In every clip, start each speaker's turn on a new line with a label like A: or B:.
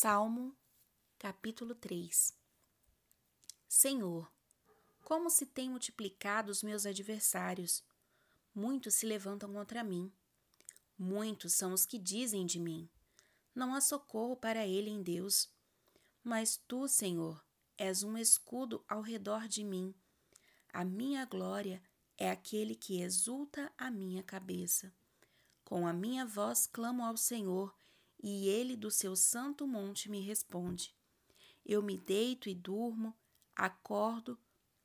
A: Salmo, capítulo 3 Senhor, como se têm multiplicado os meus adversários. Muitos se levantam contra mim. Muitos são os que dizem de mim: Não há socorro para ele em Deus. Mas tu, Senhor, és um escudo ao redor de mim. A minha glória é aquele que exulta a minha cabeça. Com a minha voz clamo ao Senhor e ele do seu santo monte me responde. Eu me deito e durmo, acordo,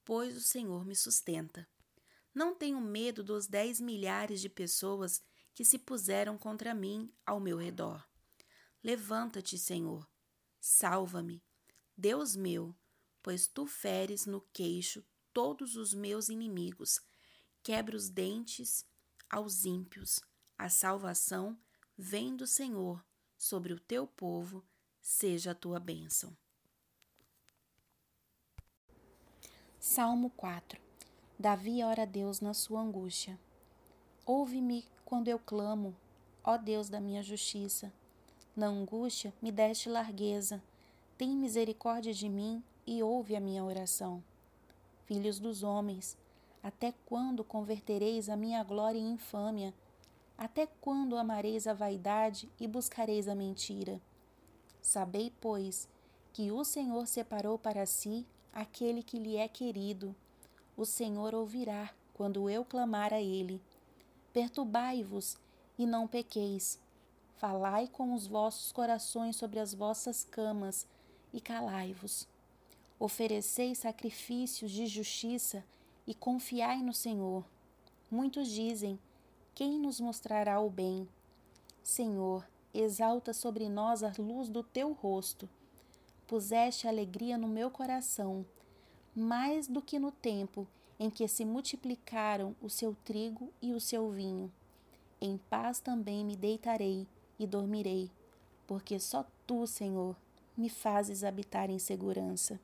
A: pois o Senhor me sustenta. Não tenho medo dos dez milhares de pessoas que se puseram contra mim ao meu redor. Levanta-te, Senhor, salva-me, Deus meu, pois tu feres no queixo todos os meus inimigos, quebra os dentes aos ímpios. A salvação vem do Senhor sobre o teu povo seja a tua bênção.
B: Salmo 4 Davi ora a Deus na sua angústia. Ouve-me quando eu clamo, ó Deus da minha justiça. Na angústia me deste largueza. Tem misericórdia de mim e ouve a minha oração. Filhos dos homens, até quando convertereis a minha glória em infâmia? Até quando amareis a vaidade e buscareis a mentira? Sabei, pois, que o Senhor separou para si aquele que lhe é querido. O Senhor ouvirá quando eu clamar a ele. Perturbai-vos e não pequeis. Falai com os vossos corações sobre as vossas camas e calai-vos. Ofereceis sacrifícios de justiça e confiai no Senhor. Muitos dizem: quem nos mostrará o bem? Senhor, exalta sobre nós a luz do teu rosto. Puseste alegria no meu coração, mais do que no tempo em que se multiplicaram o seu trigo e o seu vinho. Em paz também me deitarei e dormirei, porque só tu, Senhor, me fazes habitar em segurança.